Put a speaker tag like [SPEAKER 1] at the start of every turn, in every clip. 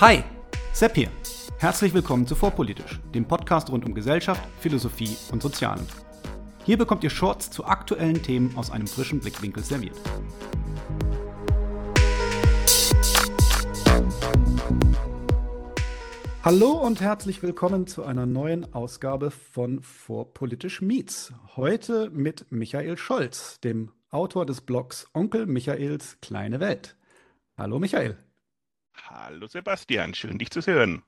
[SPEAKER 1] Hi, Sepp hier. Herzlich willkommen zu Vorpolitisch, dem Podcast rund um Gesellschaft, Philosophie und Sozialen. Hier bekommt ihr Shorts zu aktuellen Themen aus einem frischen Blickwinkel serviert. Hallo und herzlich willkommen zu einer neuen Ausgabe von Vorpolitisch Meets. Heute mit Michael Scholz, dem Autor des Blogs Onkel Michaels kleine Welt. Hallo Michael.
[SPEAKER 2] Hallo Sebastian, schön dich zu hören.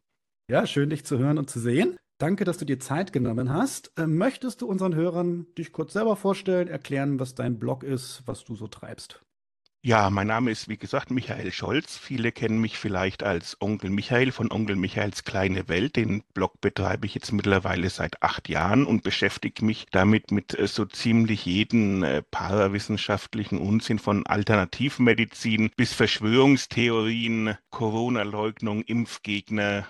[SPEAKER 1] Ja, schön dich zu hören und zu sehen. Danke, dass du dir Zeit genommen hast. Äh, möchtest du unseren Hörern dich kurz selber vorstellen, erklären, was dein Blog ist, was du so treibst?
[SPEAKER 2] Ja, mein Name ist wie gesagt Michael Scholz. Viele kennen mich vielleicht als Onkel Michael von Onkel Michaels kleine Welt. Den Blog betreibe ich jetzt mittlerweile seit acht Jahren und beschäftige mich damit mit äh, so ziemlich jeden äh, parawissenschaftlichen Unsinn von Alternativmedizin bis Verschwörungstheorien, Corona-Leugnung, Impfgegner,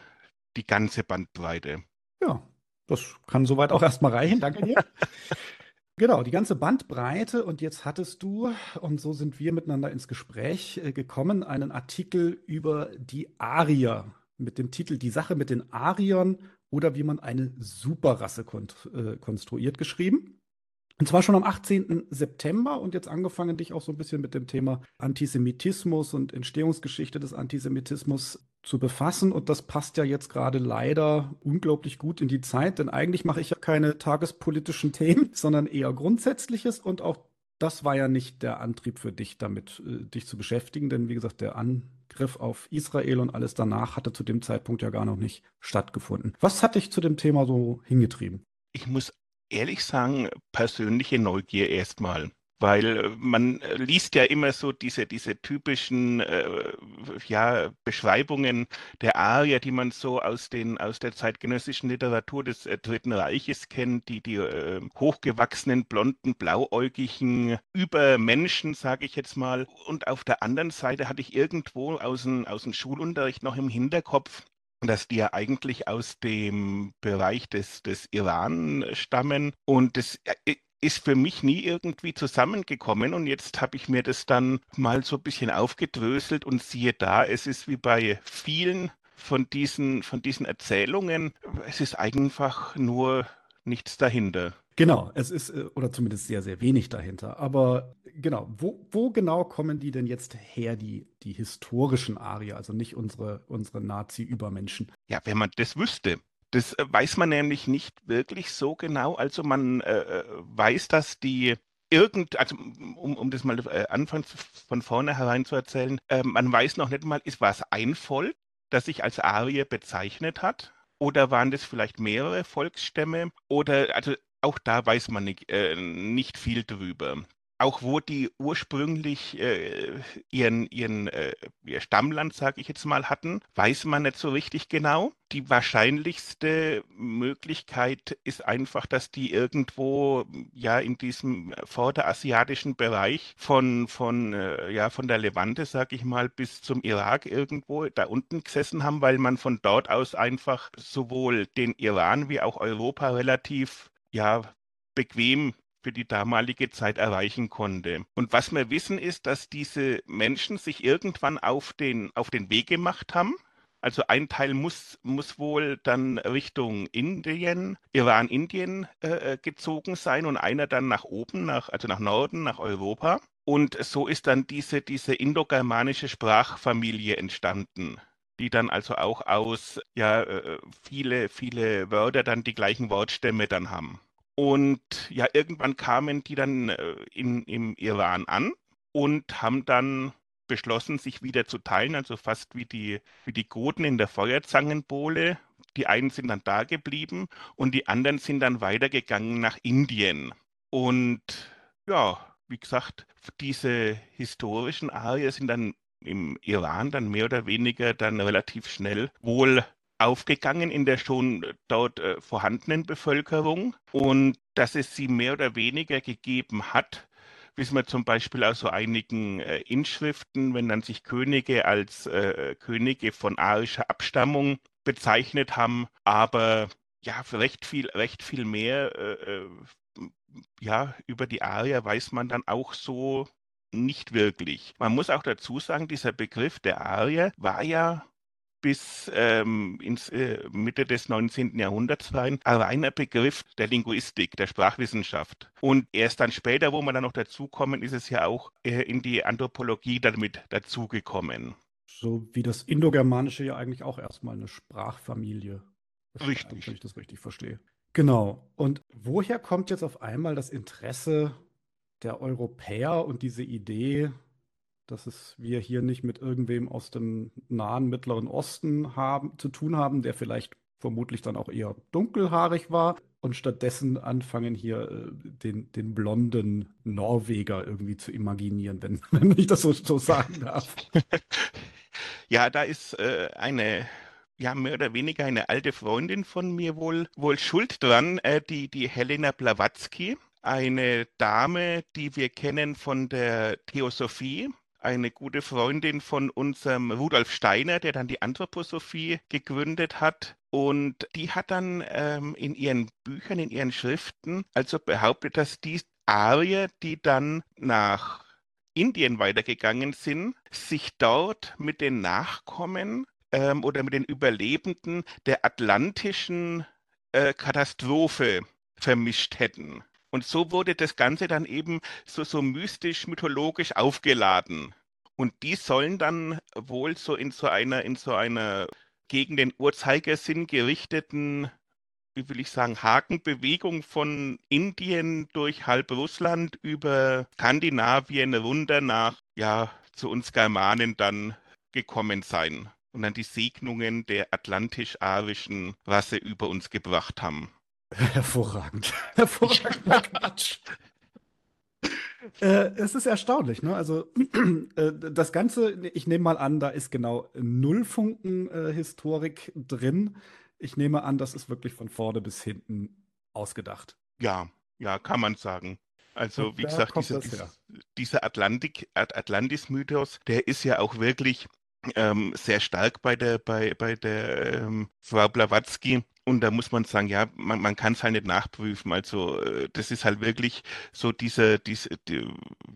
[SPEAKER 2] die ganze Bandbreite.
[SPEAKER 1] Ja, das kann soweit auch erstmal reichen. Danke dir. Genau, die ganze Bandbreite. Und jetzt hattest du, und so sind wir miteinander ins Gespräch äh, gekommen, einen Artikel über die Arier mit dem Titel Die Sache mit den Ariern oder wie man eine Superrasse äh, konstruiert geschrieben. Und zwar schon am 18. September und jetzt angefangen, dich auch so ein bisschen mit dem Thema Antisemitismus und Entstehungsgeschichte des Antisemitismus zu befassen. Und das passt ja jetzt gerade leider unglaublich gut in die Zeit, denn eigentlich mache ich ja keine tagespolitischen Themen, sondern eher Grundsätzliches. Und auch das war ja nicht der Antrieb für dich, damit äh, dich zu beschäftigen, denn wie gesagt, der Angriff auf Israel und alles danach hatte zu dem Zeitpunkt ja gar noch nicht stattgefunden. Was hat dich zu dem Thema so hingetrieben?
[SPEAKER 2] Ich muss ehrlich sagen, persönliche Neugier erstmal. Weil äh, man äh, liest ja immer so diese, diese typischen äh, ja, Beschreibungen der Arier, die man so aus, den, aus der zeitgenössischen Literatur des äh, Dritten Reiches kennt, die, die äh, hochgewachsenen, blonden, blauäugigen Übermenschen, sage ich jetzt mal. Und auf der anderen Seite hatte ich irgendwo aus dem, aus dem Schulunterricht noch im Hinterkopf, dass die ja eigentlich aus dem Bereich des, des Iran stammen. Und das äh, ist für mich nie irgendwie zusammengekommen. Und jetzt habe ich mir das dann mal so ein bisschen aufgedröselt und siehe da, es ist wie bei vielen von diesen, von diesen Erzählungen, es ist einfach nur nichts dahinter.
[SPEAKER 1] Genau, es ist, äh, oder zumindest sehr, sehr wenig dahinter. Aber genau, wo, wo genau kommen die denn jetzt her, die, die historischen Arier, also nicht unsere, unsere Nazi-Übermenschen?
[SPEAKER 2] Ja, wenn man das wüsste. Das äh, weiß man nämlich nicht wirklich so genau. Also man äh, äh weiß, dass die irgend, also um, um das mal äh, anfangs von vornherein zu erzählen, äh, man weiß noch nicht mal, ist was ein Volk, das sich als Arier bezeichnet hat? Oder waren das vielleicht mehrere Volksstämme? Oder also auch da weiß man nicht, äh, nicht viel drüber. Auch wo die ursprünglich äh, ihren, ihren äh, ihr Stammland, sage ich jetzt mal, hatten, weiß man nicht so richtig genau. Die wahrscheinlichste Möglichkeit ist einfach, dass die irgendwo ja in diesem vorderasiatischen Bereich von, von, äh, ja, von der Levante, sage ich mal, bis zum Irak irgendwo da unten gesessen haben, weil man von dort aus einfach sowohl den Iran wie auch Europa relativ ja, bequem für die damalige Zeit erreichen konnte. Und was wir wissen ist, dass diese Menschen sich irgendwann auf den, auf den Weg gemacht haben. Also ein Teil muss, muss wohl dann Richtung Indien, Iran, Indien äh, gezogen sein und einer dann nach oben, nach, also nach Norden, nach Europa. Und so ist dann diese, diese indogermanische Sprachfamilie entstanden die dann also auch aus ja äh, viele, viele Wörter dann die gleichen Wortstämme dann haben. Und ja, irgendwann kamen die dann äh, in, im Iran an und haben dann beschlossen, sich wieder zu teilen, also fast wie die, wie die Goten in der Feuerzangenbowle. Die einen sind dann da geblieben und die anderen sind dann weitergegangen nach Indien. Und ja, wie gesagt, diese historischen Arier sind dann im Iran dann mehr oder weniger dann relativ schnell wohl aufgegangen in der schon dort äh, vorhandenen Bevölkerung und dass es sie mehr oder weniger gegeben hat, wissen wir zum Beispiel aus so einigen äh, Inschriften, wenn dann sich Könige als äh, Könige von arischer Abstammung bezeichnet haben, aber ja, recht viel, recht viel mehr äh, äh, ja, über die Arier weiß man dann auch so nicht wirklich. Man muss auch dazu sagen, dieser Begriff der Arier war ja bis ähm, ins äh, Mitte des 19. Jahrhunderts war ein reiner Begriff der Linguistik, der Sprachwissenschaft. Und erst dann später, wo wir dann noch dazukommen, ist es ja auch äh, in die Anthropologie damit dazugekommen.
[SPEAKER 1] So wie das Indogermanische ja eigentlich auch erstmal eine Sprachfamilie
[SPEAKER 2] ist. Richtig.
[SPEAKER 1] Wenn ich das richtig verstehe. Genau. Und woher kommt jetzt auf einmal das Interesse der Europäer und diese Idee, dass wir hier nicht mit irgendwem aus dem nahen Mittleren Osten haben, zu tun haben, der vielleicht vermutlich dann auch eher dunkelhaarig war und stattdessen anfangen hier äh, den, den blonden Norweger irgendwie zu imaginieren, wenn, wenn ich das so, so sagen darf.
[SPEAKER 2] Ja, da ist äh, eine ja, mehr oder weniger eine alte Freundin von mir wohl, wohl schuld dran, äh, die, die Helena Blavatsky, eine Dame, die wir kennen von der Theosophie, eine gute Freundin von unserem Rudolf Steiner, der dann die Anthroposophie gegründet hat. Und die hat dann ähm, in ihren Büchern, in ihren Schriften also behauptet, dass die Arier, die dann nach Indien weitergegangen sind, sich dort mit den Nachkommen ähm, oder mit den Überlebenden der atlantischen äh, Katastrophe vermischt hätten. Und so wurde das Ganze dann eben so, so mystisch, mythologisch aufgeladen. Und die sollen dann wohl so in so einer, in so einer gegen den Uhrzeigersinn gerichteten, wie will ich sagen, Hakenbewegung von Indien durch halb Russland über Skandinavien runter nach, ja, zu uns Germanen dann gekommen sein und dann die Segnungen der atlantisch-arischen Rasse über uns gebracht haben.
[SPEAKER 1] Hervorragend. Hervorragender Quatsch. Äh, es ist erstaunlich, ne? Also äh, das Ganze, ich nehme mal an, da ist genau null Funken äh, Historik drin. Ich nehme an, das ist wirklich von vorne bis hinten ausgedacht.
[SPEAKER 2] Ja, ja, kann man sagen. Also, wie gesagt, diese, dieser Atlantik, Atlantis-Mythos, der ist ja auch wirklich ähm, sehr stark bei der, bei, bei der ähm, Frau Blavatsky. Und da muss man sagen, ja, man, man kann es halt nicht nachprüfen. Also äh, das ist halt wirklich so diese, diese die,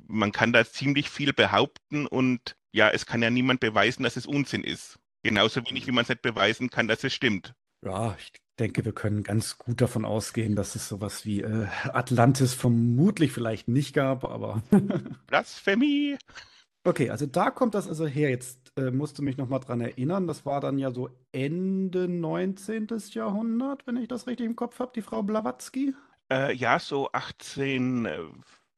[SPEAKER 2] man kann da ziemlich viel behaupten und ja, es kann ja niemand beweisen, dass es Unsinn ist. Genauso wenig, wie man es nicht beweisen kann, dass es stimmt.
[SPEAKER 1] Ja, ich denke, wir können ganz gut davon ausgehen, dass es sowas wie äh, Atlantis vermutlich vielleicht nicht gab, aber.
[SPEAKER 2] Blasphemie!
[SPEAKER 1] Okay, also da kommt das also her. Jetzt äh, musste mich noch mal dran erinnern. Das war dann ja so Ende 19. Jahrhundert, wenn ich das richtig im Kopf habe, die Frau Blavatsky.
[SPEAKER 2] Äh, ja, so 18, äh,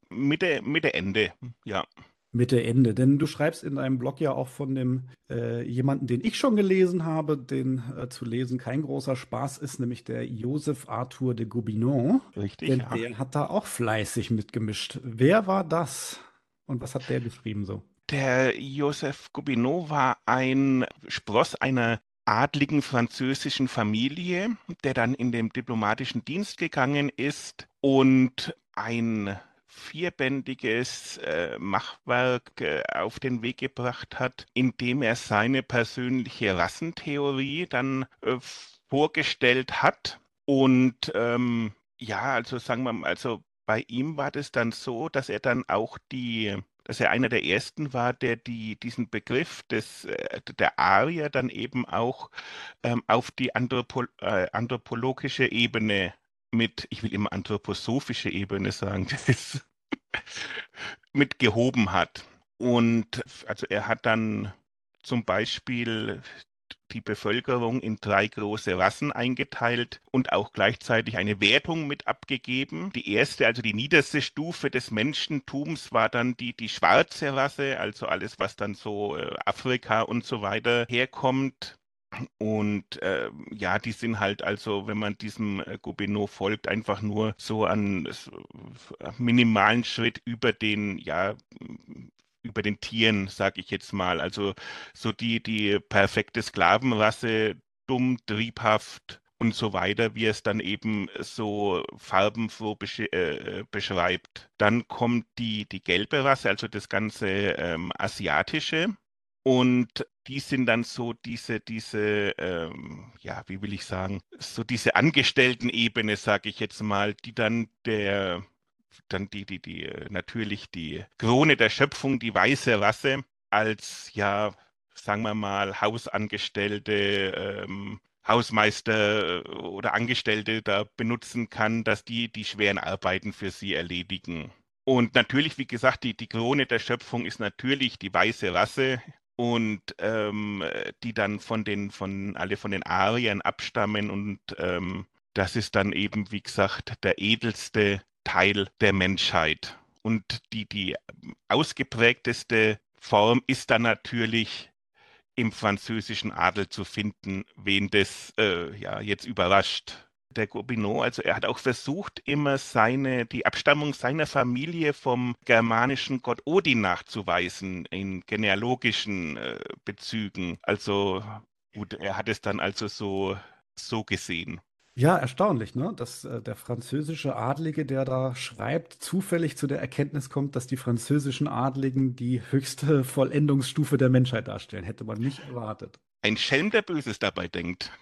[SPEAKER 2] Mitte, Mitte, Ende, ja.
[SPEAKER 1] Mitte, Ende. Denn du schreibst in deinem Blog ja auch von dem äh, jemanden, den ich schon gelesen habe, den äh, zu lesen kein großer Spaß ist, nämlich der Joseph Arthur de Gobineau.
[SPEAKER 2] Richtig.
[SPEAKER 1] Denn ja. der hat da auch fleißig mitgemischt. Wer war das? Und was hat der geschrieben so?
[SPEAKER 2] Der Joseph Gobineau war ein Spross einer adligen französischen Familie, der dann in den diplomatischen Dienst gegangen ist und ein vierbändiges äh, Machwerk äh, auf den Weg gebracht hat, indem er seine persönliche Rassentheorie dann äh, vorgestellt hat. Und ähm, ja, also sagen wir mal, also bei ihm war das dann so, dass er dann auch die dass er einer der ersten war, der die, diesen Begriff des, äh, der Arier dann eben auch ähm, auf die Anthropo, äh, anthropologische Ebene mit, ich will immer anthroposophische Ebene sagen, mit gehoben hat. Und also er hat dann zum Beispiel die Bevölkerung in drei große Rassen eingeteilt und auch gleichzeitig eine Wertung mit abgegeben. Die erste, also die niederste Stufe des Menschentums war dann die, die schwarze Rasse, also alles, was dann so äh, Afrika und so weiter herkommt. Und äh, ja, die sind halt also, wenn man diesem äh, Gobineau folgt, einfach nur so an so, minimalen Schritt über den ja über den Tieren, sage ich jetzt mal. Also so die, die perfekte Sklavenrasse, dumm, triebhaft und so weiter, wie es dann eben so farbenfroh besch äh, beschreibt. Dann kommt die, die gelbe Rasse, also das ganze ähm, Asiatische. Und die sind dann so diese, diese, ähm, ja, wie will ich sagen, so diese Angestellten-Ebene, sage ich jetzt mal, die dann der dann die, die, die, äh, natürlich die Krone der Schöpfung, die weiße Rasse, als ja sagen wir mal, Hausangestellte, ähm, Hausmeister äh, oder Angestellte da benutzen kann, dass die die schweren Arbeiten für sie erledigen. Und natürlich, wie gesagt, die, die Krone der Schöpfung ist natürlich die weiße Rasse und ähm, die dann von den, von alle von den Ariern abstammen und ähm, das ist dann eben, wie gesagt, der edelste Teil der Menschheit. Und die, die ausgeprägteste Form ist dann natürlich im französischen Adel zu finden, wen das äh, ja jetzt überrascht. Der Gobineau, also er hat auch versucht, immer seine, die Abstammung seiner Familie vom germanischen Gott Odin nachzuweisen in genealogischen äh, Bezügen. Also gut, er hat es dann also so, so gesehen.
[SPEAKER 1] Ja, erstaunlich, ne? Dass äh, der französische Adlige, der da schreibt, zufällig zu der Erkenntnis kommt, dass die französischen Adligen die höchste Vollendungsstufe der Menschheit darstellen. Hätte man nicht erwartet.
[SPEAKER 2] Ein Schelm, der Böses dabei denkt.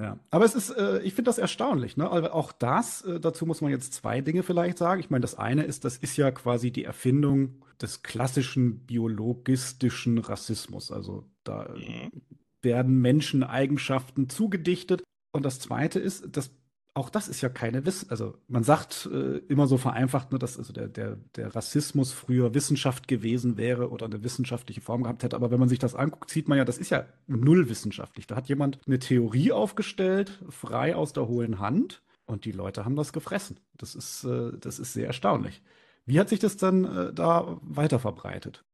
[SPEAKER 1] Ja, aber es ist, äh, ich finde das erstaunlich, ne? Aber auch das, äh, dazu muss man jetzt zwei Dinge vielleicht sagen. Ich meine, das eine ist, das ist ja quasi die Erfindung des klassischen biologistischen Rassismus. Also da mhm. werden Menschen Eigenschaften zugedichtet und das Zweite ist, dass auch das ist ja keine Wiss, also man sagt äh, immer so vereinfacht, ne, dass also der, der, der Rassismus früher Wissenschaft gewesen wäre oder eine wissenschaftliche Form gehabt hätte. Aber wenn man sich das anguckt, sieht man ja, das ist ja null wissenschaftlich. Da hat jemand eine Theorie aufgestellt, frei aus der hohlen Hand, und die Leute haben das gefressen. Das ist, äh, das ist sehr erstaunlich. Wie hat sich das dann äh, da weiter verbreitet?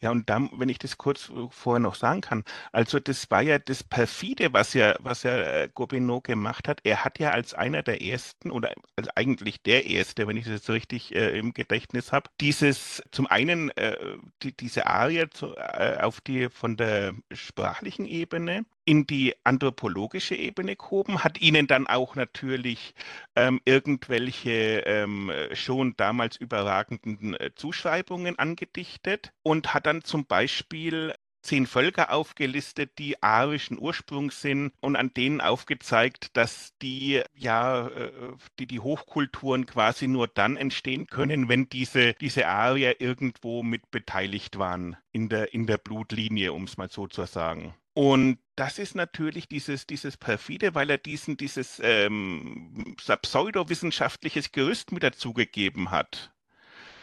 [SPEAKER 2] Ja, und dann, wenn ich das kurz äh, vorher noch sagen kann, also das war ja das perfide, was ja, was ja äh, Gobineau gemacht hat. Er hat ja als einer der ersten oder als eigentlich der erste, wenn ich das jetzt richtig äh, im Gedächtnis habe, dieses zum einen äh, die, diese Arie zu, äh, auf die von der sprachlichen Ebene in die anthropologische Ebene gehoben, hat ihnen dann auch natürlich ähm, irgendwelche ähm, schon damals überragenden äh, Zuschreibungen angedichtet und hat dann zum Beispiel zehn Völker aufgelistet, die arischen Ursprungs sind und an denen aufgezeigt, dass die ja äh, die, die Hochkulturen quasi nur dann entstehen können, wenn diese, diese Arier irgendwo mit beteiligt waren in der, in der Blutlinie, um es mal so zu sagen. Und das ist natürlich dieses, dieses perfide, weil er diesen, dieses ähm, pseudowissenschaftliches Gerüst mit dazugegeben hat.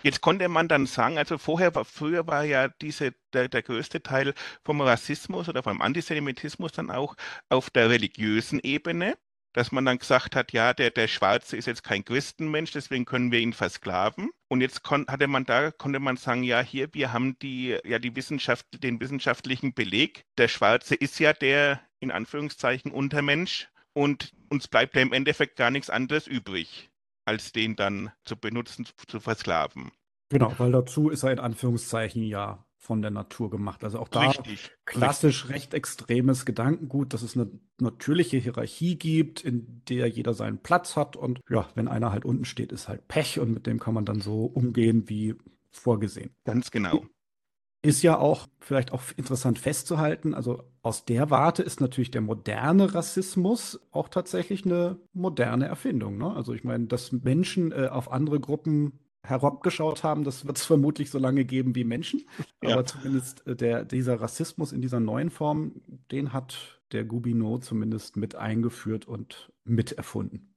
[SPEAKER 2] Jetzt konnte man dann sagen, also vorher war, früher war ja diese, der, der größte Teil vom Rassismus oder vom Antisemitismus dann auch auf der religiösen Ebene dass man dann gesagt hat, ja, der, der Schwarze ist jetzt kein Christenmensch, deswegen können wir ihn versklaven. Und jetzt kon, hatte man da, konnte man sagen, ja, hier, wir haben die, ja, die Wissenschaft, den wissenschaftlichen Beleg. Der Schwarze ist ja der, in Anführungszeichen, Untermensch. Und uns bleibt ja im Endeffekt gar nichts anderes übrig, als den dann zu benutzen, zu, zu versklaven.
[SPEAKER 1] Genau, weil dazu ist er in Anführungszeichen ja von der Natur gemacht. Also auch da Richtig. klassisch Richtig. recht extremes Gedankengut, dass es eine natürliche Hierarchie gibt, in der jeder seinen Platz hat. Und ja, wenn einer halt unten steht, ist halt Pech und mit dem kann man dann so umgehen wie vorgesehen.
[SPEAKER 2] Ganz genau.
[SPEAKER 1] Ist ja auch vielleicht auch interessant festzuhalten, also aus der Warte ist natürlich der moderne Rassismus auch tatsächlich eine moderne Erfindung. Ne? Also ich meine, dass Menschen äh, auf andere Gruppen herabgeschaut haben, das wird es vermutlich so lange geben wie Menschen. Ja. Aber zumindest äh, der, dieser Rassismus in dieser neuen Form, den hat der Gobineau zumindest mit eingeführt und miterfunden.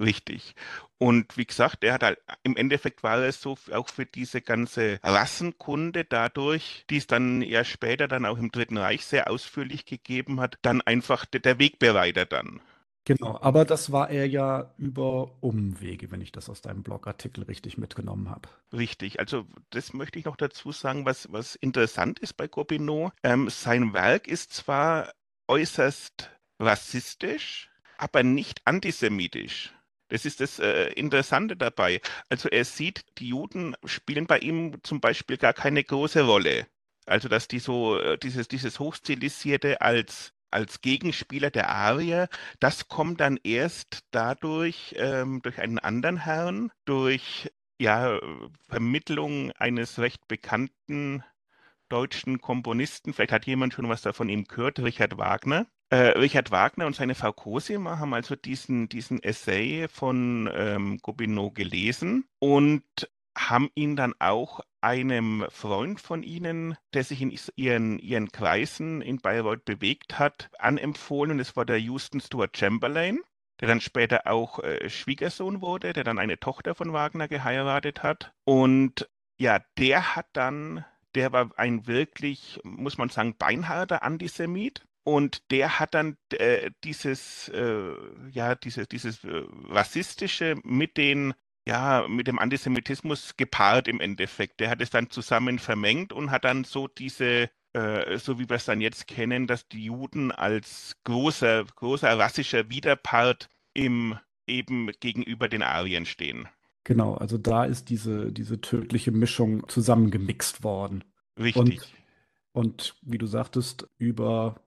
[SPEAKER 2] Richtig. Und wie gesagt, er hat halt, im Endeffekt war es so auch für diese ganze Rassenkunde dadurch, die es dann ja später dann auch im Dritten Reich sehr ausführlich gegeben hat, dann einfach der Wegbereiter dann.
[SPEAKER 1] Genau, aber das war er ja über Umwege, wenn ich das aus deinem Blogartikel richtig mitgenommen habe.
[SPEAKER 2] Richtig, also das möchte ich noch dazu sagen, was, was interessant ist bei Gobineau. Ähm, sein Werk ist zwar äußerst rassistisch, aber nicht antisemitisch. Das ist das äh, Interessante dabei. Also er sieht, die Juden spielen bei ihm zum Beispiel gar keine große Rolle. Also dass die so äh, dieses, dieses Hochstilisierte als als Gegenspieler der Arier, das kommt dann erst dadurch, ähm, durch einen anderen Herrn, durch ja, Vermittlung eines recht bekannten deutschen Komponisten. Vielleicht hat jemand schon was davon ihm gehört, Richard Wagner. Äh, Richard Wagner und seine Frau Cosima haben also diesen, diesen Essay von ähm, Gobineau gelesen und haben ihn dann auch einem Freund von ihnen, der sich in ihren, ihren Kreisen in Bayreuth bewegt hat, anempfohlen. Und es war der Houston Stuart Chamberlain, der dann später auch äh, Schwiegersohn wurde, der dann eine Tochter von Wagner geheiratet hat. Und ja, der hat dann, der war ein wirklich, muss man sagen, beinharter Antisemit. Und der hat dann äh, dieses, äh, ja, dieses, dieses äh, rassistische mit den ja, mit dem Antisemitismus gepaart im Endeffekt. Der hat es dann zusammen vermengt und hat dann so diese, äh, so wie wir es dann jetzt kennen, dass die Juden als großer, großer rassischer Widerpart im eben gegenüber den Arien stehen.
[SPEAKER 1] Genau, also da ist diese, diese tödliche Mischung zusammengemixt worden.
[SPEAKER 2] Richtig.
[SPEAKER 1] Und, und wie du sagtest, über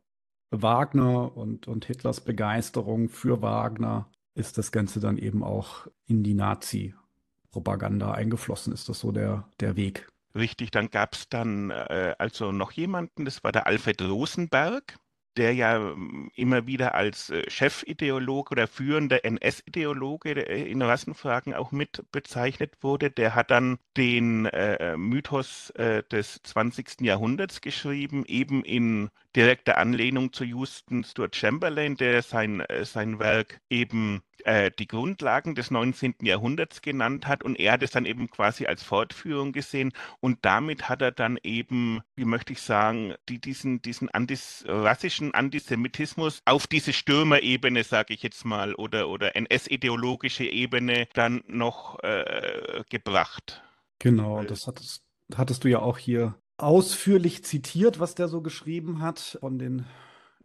[SPEAKER 1] Wagner und, und Hitlers Begeisterung für Wagner ist das Ganze dann eben auch in die Nazi-Propaganda eingeflossen. Ist das so der, der Weg?
[SPEAKER 2] Richtig, dann gab es dann äh, also noch jemanden, das war der Alfred Rosenberg der ja hm, immer wieder als äh, Chefideologe oder führender NS-Ideologe äh, in Rassenfragen auch mit bezeichnet wurde. Der hat dann den äh, Mythos äh, des 20. Jahrhunderts geschrieben, eben in direkter Anlehnung zu Houston Stuart Chamberlain, der sein, äh, sein Werk eben äh, die Grundlagen des 19. Jahrhunderts genannt hat und er hat es dann eben quasi als Fortführung gesehen und damit hat er dann eben, wie möchte ich sagen, die, diesen, diesen antis, rassischen Antisemitismus auf diese Stürmerebene, sage ich jetzt mal, oder, oder NS-ideologische Ebene dann noch äh, gebracht.
[SPEAKER 1] Genau, das hattest, hattest du ja auch hier ausführlich zitiert, was der so geschrieben hat von den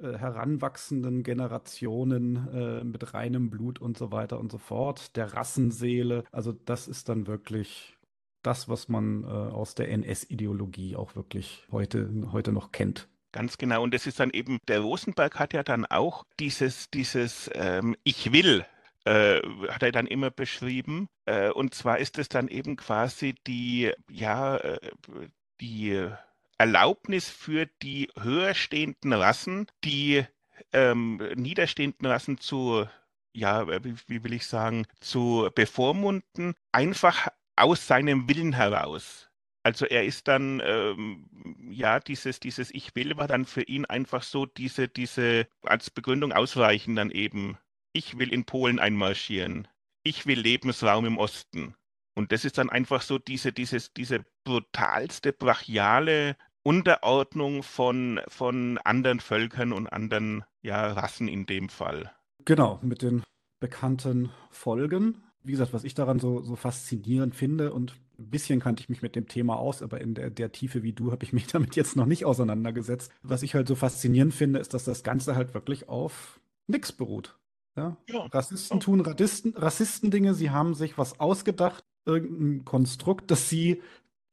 [SPEAKER 1] äh, heranwachsenden Generationen äh, mit reinem Blut und so weiter und so fort, der Rassenseele. Also das ist dann wirklich das, was man äh, aus der NS-Ideologie auch wirklich heute, heute noch kennt.
[SPEAKER 2] Ganz genau. Und das ist dann eben, der Rosenberg hat ja dann auch dieses, dieses ähm, Ich will, äh, hat er dann immer beschrieben. Äh, und zwar ist es dann eben quasi die, ja, äh, die Erlaubnis für die höher stehenden Rassen, die ähm, niederstehenden Rassen zu, ja, wie, will ich sagen, zu bevormunden, einfach aus seinem Willen heraus. Also er ist dann, ähm, ja, dieses, dieses Ich will war dann für ihn einfach so diese, diese als Begründung ausreichen dann eben. Ich will in Polen einmarschieren. Ich will Lebensraum im Osten. Und das ist dann einfach so diese, dieses, diese brutalste, brachiale Unterordnung von, von anderen Völkern und anderen ja, Rassen in dem Fall.
[SPEAKER 1] Genau, mit den bekannten Folgen. Wie gesagt, was ich daran so, so faszinierend finde und ein bisschen kannte ich mich mit dem Thema aus, aber in der, der Tiefe wie du habe ich mich damit jetzt noch nicht auseinandergesetzt. Was ich halt so faszinierend finde, ist, dass das Ganze halt wirklich auf nichts beruht. Ja? ja. Rassisten tun Rassisten, Rassistendinge, sie haben sich was ausgedacht, irgendein Konstrukt, das sie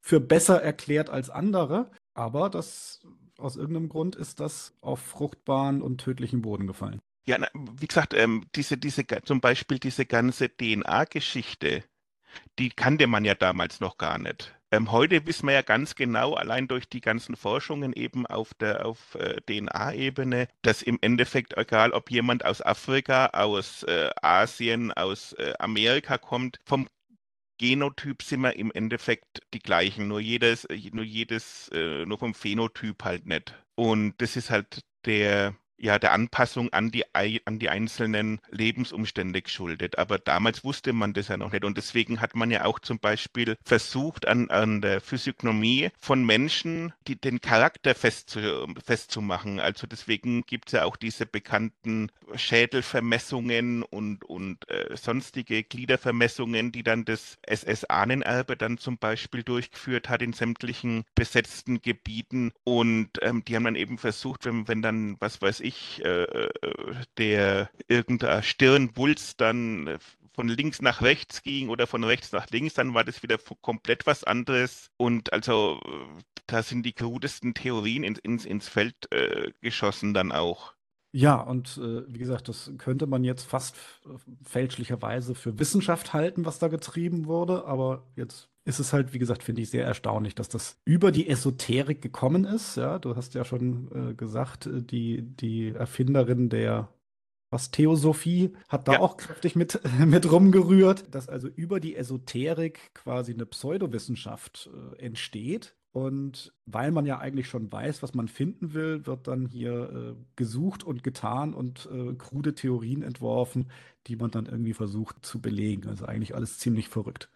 [SPEAKER 1] für besser erklärt als andere, aber das aus irgendeinem Grund ist das auf fruchtbaren und tödlichen Boden gefallen.
[SPEAKER 2] Ja, na, wie gesagt, ähm, diese, diese, zum Beispiel diese ganze DNA-Geschichte, die kannte man ja damals noch gar nicht. Ähm, heute wissen wir ja ganz genau, allein durch die ganzen Forschungen eben auf der auf äh, DNA-Ebene, dass im Endeffekt, egal ob jemand aus Afrika, aus äh, Asien, aus äh, Amerika kommt, vom Genotyp sind wir im Endeffekt die gleichen, nur jedes, nur jedes, äh, nur vom Phänotyp halt nicht. Und das ist halt der, ja, der Anpassung an die, an die einzelnen Lebensumstände geschuldet. Aber damals wusste man das ja noch nicht. Und deswegen hat man ja auch zum Beispiel versucht, an, an der Physiognomie von Menschen die, den Charakter festzu, festzumachen. Also deswegen gibt es ja auch diese bekannten Schädelvermessungen und, und äh, sonstige Gliedervermessungen, die dann das SS-Ahnenerbe dann zum Beispiel durchgeführt hat in sämtlichen besetzten Gebieten. Und ähm, die haben dann eben versucht, wenn, wenn dann, was weiß ich, ich, äh, der irgendein Stirnwulst dann äh, von links nach rechts ging oder von rechts nach links, dann war das wieder komplett was anderes. Und also äh, da sind die krudesten Theorien ins, ins, ins Feld äh, geschossen dann auch.
[SPEAKER 1] Ja, und äh, wie gesagt, das könnte man jetzt fast fälschlicherweise für Wissenschaft halten, was da getrieben wurde, aber jetzt ist es halt, wie gesagt, finde ich sehr erstaunlich, dass das über die Esoterik gekommen ist. Ja, du hast ja schon äh, gesagt, äh, die, die Erfinderin der was Theosophie hat da
[SPEAKER 2] Ja.
[SPEAKER 1] auch kräftig mit, mit rumgerührt, dass also über die Esoterik quasi eine Pseudowissenschaft äh, entsteht. Und weil man ja eigentlich schon weiß, was man finden will, wird dann hier äh, gesucht und getan und äh, krude Theorien entworfen, die man dann irgendwie versucht zu belegen. Also eigentlich alles ziemlich verrückt.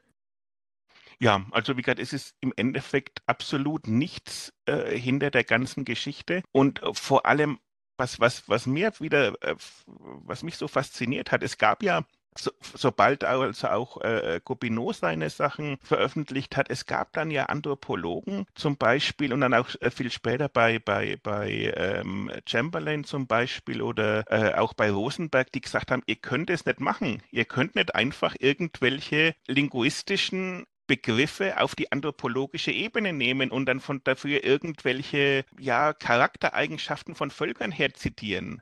[SPEAKER 2] Ja, also wie gesagt, es ist im Endeffekt absolut nichts äh, hinter der ganzen Geschichte und äh, vor allem, was, was, was mir wieder, äh, was mich so fasziniert hat, es gab ja, so, sobald also auch äh, Gobineau seine Sachen veröffentlicht hat, es gab dann ja Anthropologen zum Beispiel und dann auch äh, viel später bei, bei, bei ähm, Chamberlain zum Beispiel oder äh, auch bei Rosenberg, die gesagt haben, ihr könnt es nicht machen. Ihr könnt nicht einfach irgendwelche linguistischen Begriffe auf die anthropologische Ebene nehmen und dann von dafür irgendwelche ja, Charaktereigenschaften von Völkern her zitieren.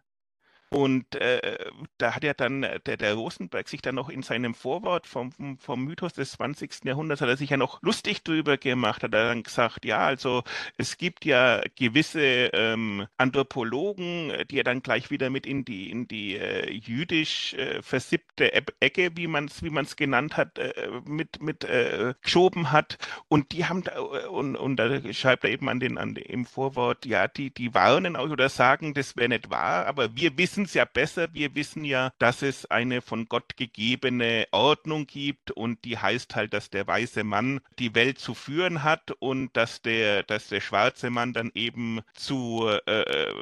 [SPEAKER 2] Und äh, da hat ja dann äh, der, der Rosenberg sich dann noch in seinem Vorwort vom, vom Mythos des 20. Jahrhunderts, hat er sich ja noch lustig drüber gemacht, hat er dann gesagt, ja, also es gibt ja gewisse ähm, Anthropologen, die er dann gleich wieder mit in die, in die äh, jüdisch äh, versippte Ecke, wie man es wie man's genannt hat, äh, mit, mit äh, geschoben hat. Und die haben da, und, und da schreibt er eben an den, an, im Vorwort, ja, die, die warnen auch oder sagen, das wäre nicht wahr, aber wir wissen es ja besser. Wir wissen ja, dass es eine von Gott gegebene Ordnung gibt und die heißt halt, dass der weiße Mann die Welt zu führen hat und dass der, dass der schwarze Mann dann eben zu, äh,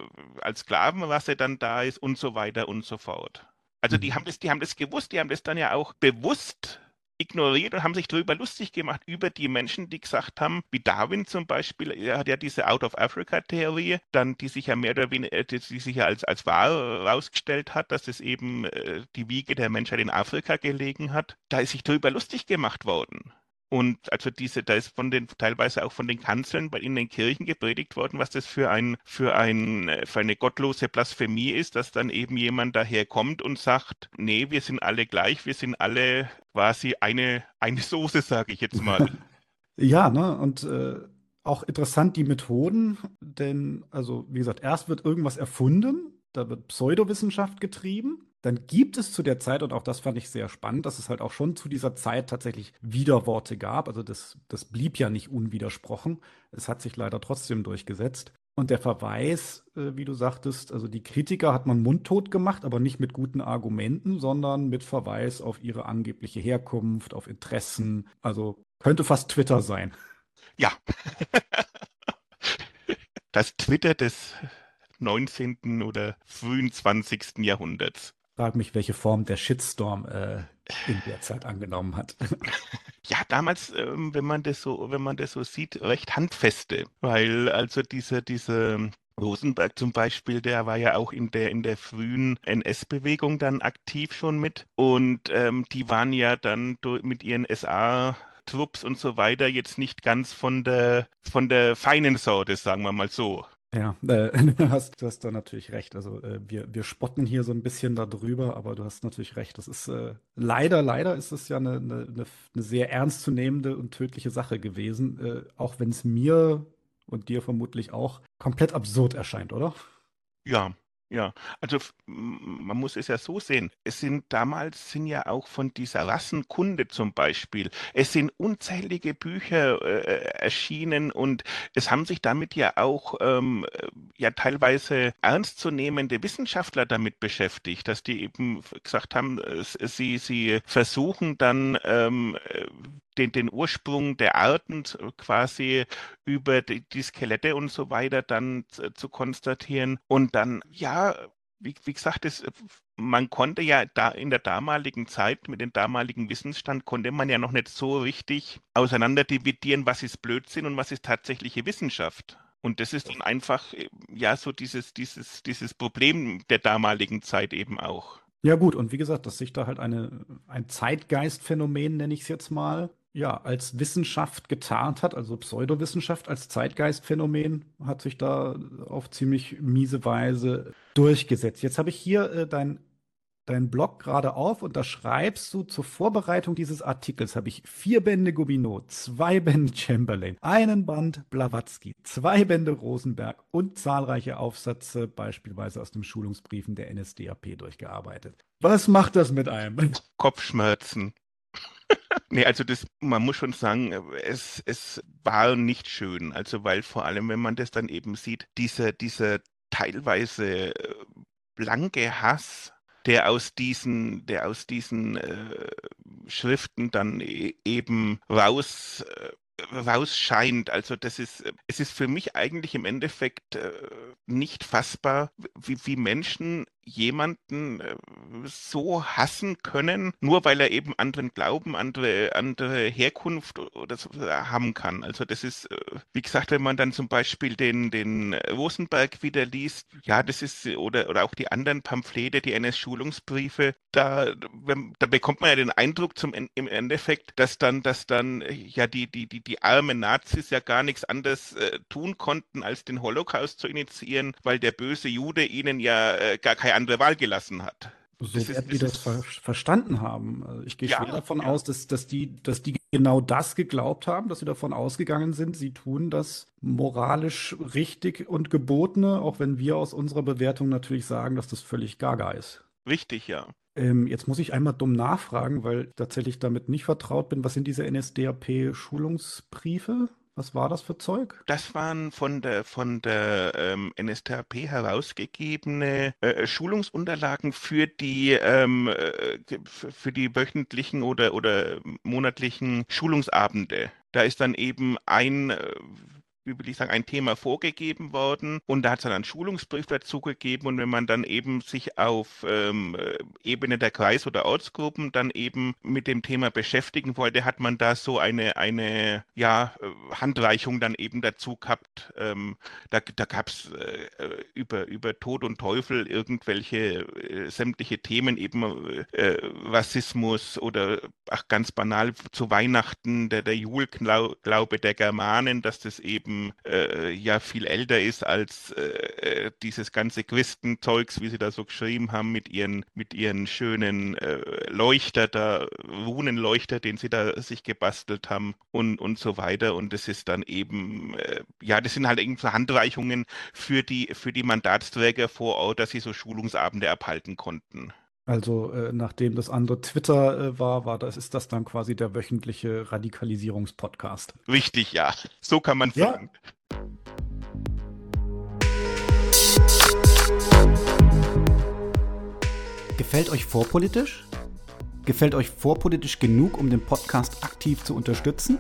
[SPEAKER 2] als Sklavenrasse dann da ist und so weiter und so fort. Also die
[SPEAKER 1] Mhm.
[SPEAKER 2] haben das, die haben das gewusst, die haben das dann ja auch bewusst ignoriert und haben sich darüber lustig gemacht, über die Menschen, die gesagt haben, wie Darwin zum Beispiel, er hat ja diese Out-of-Africa-Theorie, dann die sich ja mehr oder weniger, äh, die sich ja als, als wahr herausgestellt hat, dass es eben äh, die Wiege der Menschheit in Afrika gelegen hat. Da ist sich darüber lustig gemacht worden. Und also diese, da ist von den, teilweise auch von den Kanzeln bei- in den Kirchen gepredigt worden, was das für ein, für ein, für eine gottlose Blasphemie ist, dass dann eben jemand daherkommt und sagt, nee, wir sind alle gleich, wir sind alle quasi eine, eine Soße, sage ich jetzt mal.
[SPEAKER 1] Ja, ne? Und äh, auch interessant die Methoden, denn, also wie gesagt, erst wird irgendwas erfunden, da wird Pseudowissenschaft getrieben. Dann gibt es zu der Zeit, und auch das fand ich sehr spannend, dass es halt auch schon zu dieser Zeit tatsächlich Widerworte gab. Also das, das blieb ja nicht unwidersprochen. Es hat sich leider trotzdem durchgesetzt. Und der Verweis, äh, wie du sagtest, also die Kritiker hat man mundtot gemacht, aber nicht mit guten Argumenten, sondern mit Verweis auf ihre angebliche Herkunft, auf Interessen. Also könnte fast Twitter sein.
[SPEAKER 2] Ja. Das Twitter des 19. oder frühen 20. Jahrhunderts.
[SPEAKER 1] Frag mich, welche Form der Shitstorm äh, in der Zeit angenommen hat.
[SPEAKER 2] Ja, damals, ähm, wenn man das so, wenn man das so sieht, recht handfeste, weil also diese, diese Rosenberg zum Beispiel, der war ja auch in der, in der frühen NS-Bewegung dann aktiv schon mit und ähm, die waren ja dann durch, mit ihren SA Trupps und so weiter jetzt nicht ganz von der, von der feinen Sorte, sagen wir mal so.
[SPEAKER 1] Ja, äh, du hast, du hast da natürlich recht. Also äh, wir, wir spotten hier so ein bisschen darüber, aber du hast natürlich recht. Das ist äh, leider, leider ist es ja eine, eine, eine, sehr ernstzunehmende und tödliche Sache gewesen, äh, auch wenn es mir und dir vermutlich auch komplett absurd erscheint, oder?
[SPEAKER 2] Ja, ja. Also man muss es ja so sehen. Es sind damals sind ja auch von dieser Rassenkunde zum Beispiel, es sind unzählige Bücher äh, erschienen und es haben sich damit ja auch ähm, äh, ja teilweise ernstzunehmende Wissenschaftler damit beschäftigt, dass die eben gesagt haben, äh, sie, sie versuchen dann ähm, äh, den, den Ursprung der Arten zu- quasi über die, die Skelette und so weiter dann zu, zu konstatieren. Und dann, ja, wie, wie gesagt, es, man konnte ja da in der damaligen Zeit mit dem damaligen Wissensstand konnte man ja noch nicht so richtig auseinanderdividieren, was ist Blödsinn und was ist tatsächliche Wissenschaft. Und das ist dann einfach, äh, ja, so dieses, dieses, dieses Problem der damaligen Zeit eben auch.
[SPEAKER 1] Ja, gut, und wie gesagt, dass sich da halt eine, ein Zeitgeistphänomen, nenne ich es jetzt mal, ja, als Wissenschaft getarnt hat, also Pseudowissenschaft als Zeitgeistphänomen, hat sich da auf ziemlich miese Weise durchgesetzt. Jetzt habe ich hier äh, dein deinen Blog gerade auf und da schreibst du zur Vorbereitung dieses Artikels habe ich vier Bände Gobineau, zwei Bände Chamberlain, einen Band Blavatsky, zwei Bände Rosenberg und zahlreiche Aufsätze beispielsweise aus den Schulungsbriefen der NSDAP durchgearbeitet. Was macht das mit einem?
[SPEAKER 2] Kopfschmerzen. Nee, also das, man muss schon sagen, es, es war nicht schön. Also weil vor allem, wenn man das dann eben sieht, dieser, dieser teilweise äh, blanke Hass der aus diesen, der aus diesen äh, Schriften dann e eben raus äh, rausscheint. Also das ist, es ist für mich eigentlich im Endeffekt äh, nicht fassbar, wie, wie Menschen jemanden äh, so hassen können, nur weil er eben anderen Glauben, andere, andere Herkunft oder so äh, haben kann. Also das ist, äh, wie gesagt, wenn man dann zum Beispiel den, den Rosenberg wieder liest, ja, das ist, oder, oder auch die anderen Pamphlete, die NS-Schulungsbriefe, da, da bekommt man ja den Eindruck zum, im Endeffekt, dass dann, dass dann ja die, die, die, die armen Nazis ja gar nichts anderes äh, tun konnten, als den Holocaust zu initiieren, weil der böse Jude ihnen ja äh, gar keine andere Wahl gelassen hat.
[SPEAKER 1] So das werden die das ver verstanden haben. Also ich gehe ja, schwer davon ja. aus, dass, dass, die, dass die genau das geglaubt haben, dass sie davon ausgegangen sind, sie tun das moralisch richtig und gebotene, auch wenn wir aus unserer Bewertung natürlich sagen, dass das völlig gaga ist.
[SPEAKER 2] Richtig, ja.
[SPEAKER 1] Ähm, jetzt muss ich einmal dumm nachfragen, weil ich tatsächlich damit nicht vertraut bin. Was sind diese NSDAP-Schulungsbriefe? Was war das für Zeug?
[SPEAKER 2] Das waren von der, von der ähm, NSDAP herausgegebene äh, Schulungsunterlagen für die, ähm, äh, für die wöchentlichen oder, oder monatlichen Schulungsabende. Da ist dann eben ein äh, wie will ich sagen, ein Thema vorgegeben worden und da hat es dann einen Schulungsbrief dazu gegeben und wenn man dann eben sich auf ähm, Ebene der Kreis- oder Ortsgruppen dann eben mit dem Thema beschäftigen wollte, hat man da so eine, eine ja, Handreichung dann eben dazu gehabt. Ähm, da da gab es äh, über, über Tod und Teufel irgendwelche äh, sämtliche Themen, eben äh, Rassismus oder ach, ganz banal zu Weihnachten der, der Julglaube der Germanen, dass das eben äh, ja viel älter ist als äh, äh, dieses ganze Christenzeugs, wie sie da so geschrieben haben, mit ihren, mit ihren schönen äh, Leuchter da, Runenleuchter, den sie da sich gebastelt haben und, und so weiter. Und das ist dann eben, äh, ja, das sind halt irgendwie Handreichungen für die, für die Mandatsträger vor Ort, dass sie so Schulungsabende abhalten konnten.
[SPEAKER 1] Also äh, nachdem das andere Twitter äh, war, war das, ist das dann quasi der wöchentliche Radikalisierungspodcast.
[SPEAKER 2] Richtig, ja. So kann man ja. sagen.
[SPEAKER 1] Gefällt euch vorpolitisch? Gefällt euch vorpolitisch genug, um den Podcast aktiv zu unterstützen?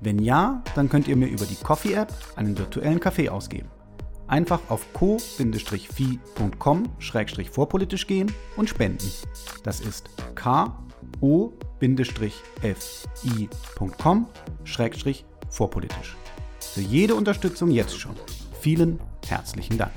[SPEAKER 1] Wenn ja, dann könnt ihr mir über die Coffee-App einen virtuellen Kaffee ausgeben. Einfach auf co-fi.com-vorpolitisch gehen und spenden. Das ist ko-fi.com-vorpolitisch. Für jede Unterstützung jetzt schon. Vielen herzlichen Dank.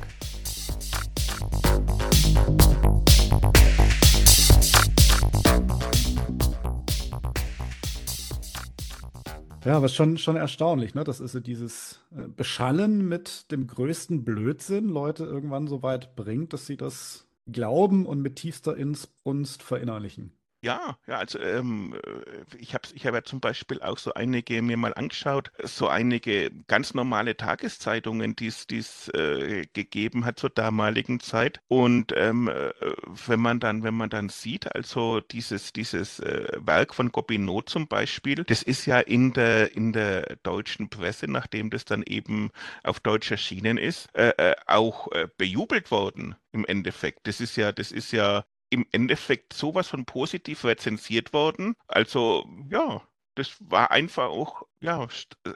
[SPEAKER 1] Ja, aber schon, schon erstaunlich, ne? Das ist so dieses äh, Beschallen mit dem größten Blödsinn Leute irgendwann so weit bringt, dass sie das glauben und mit tiefster Inbrunst verinnerlichen.
[SPEAKER 2] Ja, ja, also ähm, äh, ich habe ich hab ja zum Beispiel auch so einige mir mal angeschaut, so einige ganz normale Tageszeitungen, die es äh, gegeben hat zur damaligen Zeit. Und ähm, äh, wenn man dann, wenn man dann sieht, also dieses, dieses äh, Werk von Gobineau zum Beispiel, das ist ja in der, in der deutschen Presse, nachdem das dann eben auf Deutsch erschienen ist, äh, äh, auch bejubelt worden im Endeffekt. Das ist ja, das ist ja im Endeffekt sowas von positiv rezensiert worden. Also ja, das war einfach auch ja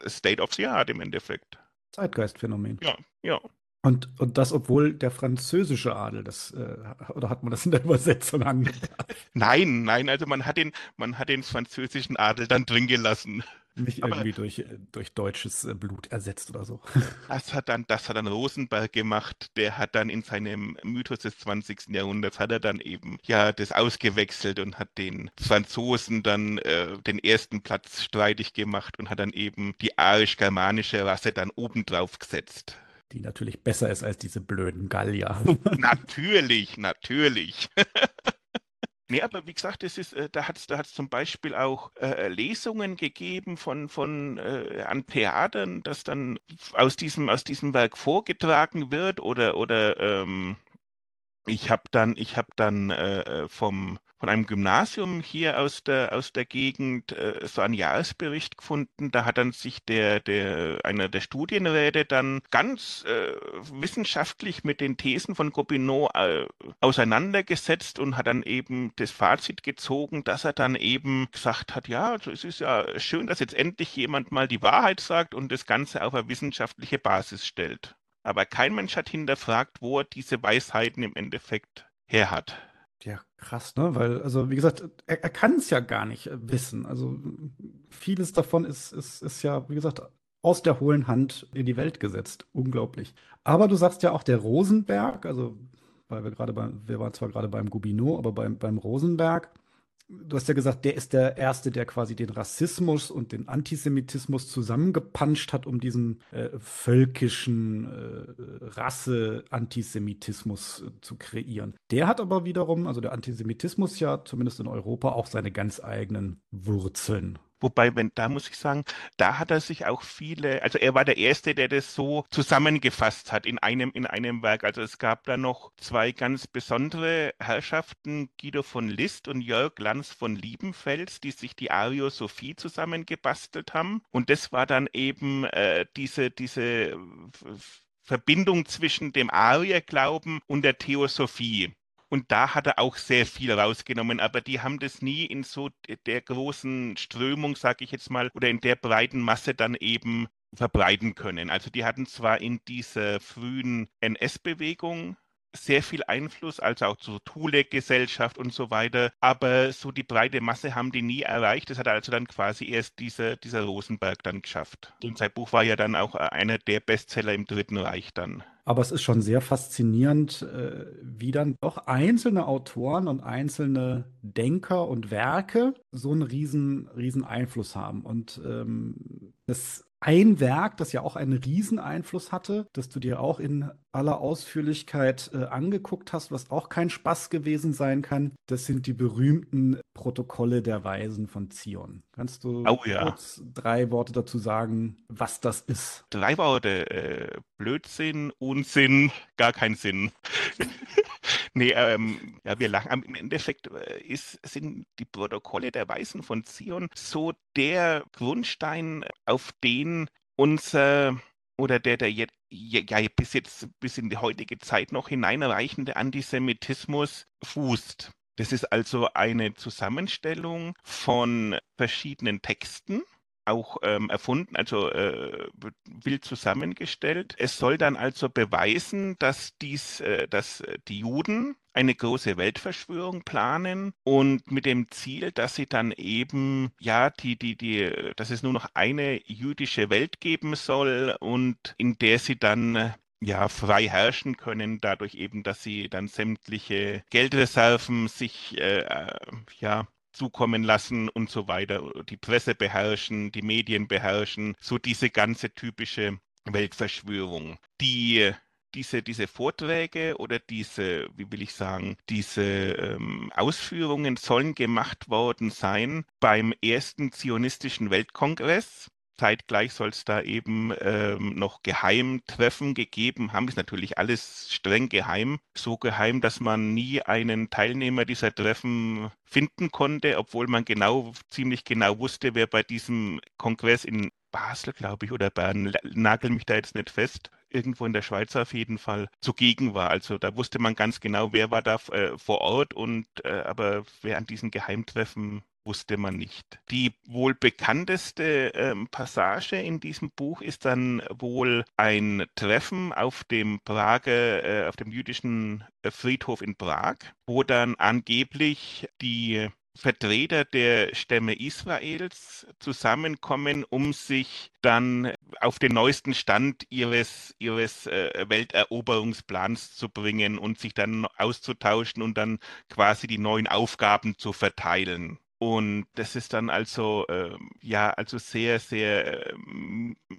[SPEAKER 2] State of the Art im Endeffekt.
[SPEAKER 1] Zeitgeistphänomen.
[SPEAKER 2] Ja, ja.
[SPEAKER 1] Und, und das, obwohl der französische Adel, das, äh, oder hat man das in der Übersetzung angegeben?
[SPEAKER 2] Nein, nein, also man hat den, man hat den französischen Adel dann drin gelassen.
[SPEAKER 1] Nicht Aber irgendwie durch, äh, durch deutsches äh, Blut ersetzt oder so.
[SPEAKER 2] Das hat dann, das hat dann Rosenberg gemacht. Der hat dann in seinem Mythos des 20. Jahrhunderts hat er dann eben ja das ausgewechselt und hat den Franzosen dann äh, den ersten Platz streitig gemacht und hat dann eben die arisch-germanische Rasse dann obendrauf gesetzt.
[SPEAKER 1] Die natürlich besser ist als diese blöden Gallier.
[SPEAKER 2] natürlich, natürlich. Nee, aber wie gesagt, das ist, äh, da hat es da hat's zum Beispiel auch äh, Lesungen gegeben von, von äh, an Theatern, das dann aus diesem, aus diesem Werk vorgetragen wird oder, oder ähm, ich habe dann, ich habe dann äh, vom von einem Gymnasium hier aus der, aus der Gegend äh, so einen Jahresbericht gefunden. Da hat dann sich der, der, einer der Studienräte dann ganz äh, wissenschaftlich mit den Thesen von Gobineau äh, auseinandergesetzt und hat dann eben das Fazit gezogen, dass er dann eben gesagt hat, ja, also es ist ja schön, dass jetzt endlich jemand mal die Wahrheit sagt und das Ganze auf eine wissenschaftliche Basis stellt. Aber kein Mensch hat hinterfragt, wo er diese Weisheiten im Endeffekt her hat.
[SPEAKER 1] Ja, krass, ne? Weil, also wie gesagt, er, er kann es ja gar nicht äh, wissen. Also vieles davon ist, ist, ist ja, wie gesagt, aus der hohlen Hand in die Welt gesetzt. Unglaublich. Aber du sagst ja auch der Rosenberg, also weil wir gerade beim, wir waren zwar gerade beim Gobineau, aber beim, beim Rosenberg, du hast ja gesagt, der ist der Erste, der quasi den Rassismus und den Antisemitismus zusammengepanscht hat, um diesen äh, völkischen äh, Rasse-Antisemitismus äh, zu kreieren. Der hat aber wiederum, also der Antisemitismus ja zumindest in Europa auch seine ganz eigenen Wurzeln.
[SPEAKER 2] Wobei, wenn, da muss ich sagen, da hat er sich auch viele, also er war der Erste, der das so zusammengefasst hat in einem, in einem Werk. Also es gab da noch zwei ganz besondere Herrschaften, Guido von List und Jörg Lanz von Liebenfels, die sich die Ariosophie zusammengebastelt haben. Und das war dann eben äh, diese, diese Verbindung zwischen dem Arierglauben und der Theosophie. Und da hat er auch sehr viel rausgenommen, aber die haben das nie in so der großen Strömung, sage ich jetzt mal, oder in der breiten Masse dann eben verbreiten können. Also die hatten zwar in dieser frühen NS-Bewegung sehr viel Einfluss, also auch zur Thule-Gesellschaft und so weiter. Aber so die breite Masse haben die nie erreicht. Das hat also dann quasi erst dieser, dieser Rosenberg dann geschafft. Und sein Buch war ja dann auch einer der Bestseller im Dritten Reich dann.
[SPEAKER 1] Aber es ist schon sehr faszinierend, äh, wie dann doch einzelne Autoren und einzelne Denker und Werke so einen riesen, riesen Einfluss haben. Und ähm, das ein Werk, das ja auch einen Rieseneinfluss hatte, das du dir auch in aller Ausführlichkeit äh, angeguckt hast, was auch kein Spaß gewesen sein kann, das sind die berühmten Protokolle der Weisen von Zion. Kannst du
[SPEAKER 2] oh, ja.
[SPEAKER 1] kurz drei Worte dazu sagen, was das ist?
[SPEAKER 2] Drei Worte. Äh, Blödsinn, Unsinn, gar kein Sinn. nee, ähm, ja, wir lachen. Im Endeffekt äh, ist, sind die Protokolle der Weisen von Zion so der Grundstein, auf den unser oder der, der jetzt, ja, bis jetzt, bis in die heutige Zeit noch hineinreichende Antisemitismus fußt. Das ist also eine Zusammenstellung von verschiedenen Texten, auch ähm, erfunden, also äh, wild zusammengestellt. Es soll dann also beweisen, dass dies, äh, dass die Juden eine große Weltverschwörung planen und mit dem Ziel, dass sie dann eben, ja, die, die, die, dass es nur noch eine jüdische Welt geben soll und in der sie dann ja, frei herrschen können, dadurch eben, dass sie dann sämtliche Geldreserven sich äh, äh ja, zukommen lassen und so weiter, die Presse beherrschen, die Medien beherrschen, so diese ganze typische Weltverschwörung. Die diese, diese Vorträge oder diese, wie will ich sagen, diese ähm, Ausführungen sollen gemacht worden sein beim ersten zionistischen Weltkongress Zeitgleich soll es da eben ähm, noch Geheimtreffen gegeben haben. Ist natürlich alles streng geheim. So geheim, dass man nie einen Teilnehmer dieser Treffen finden konnte, obwohl man genau, ziemlich genau wusste, wer bei diesem Kongress in Basel, glaube ich, oder Bern, nagel mich da jetzt nicht fest, irgendwo in der Schweiz auf jeden Fall zugegen war. Also da wusste man ganz genau, wer war da äh, vor Ort und äh, aber wer an diesen Geheimtreffen wusste man nicht. Die wohl bekannteste ähm, Passage in diesem Buch ist dann wohl ein Treffen auf dem Prager, äh, auf dem jüdischen äh, Friedhof in Prag, wo dann angeblich die Vertreter der Stämme Israels zusammenkommen, um sich dann auf den neuesten Stand ihres, ihres äh, Welteroberungsplans zu bringen und sich dann auszutauschen und dann quasi die neuen Aufgaben zu verteilen. Und das ist dann also, äh, ja, also sehr, sehr äh,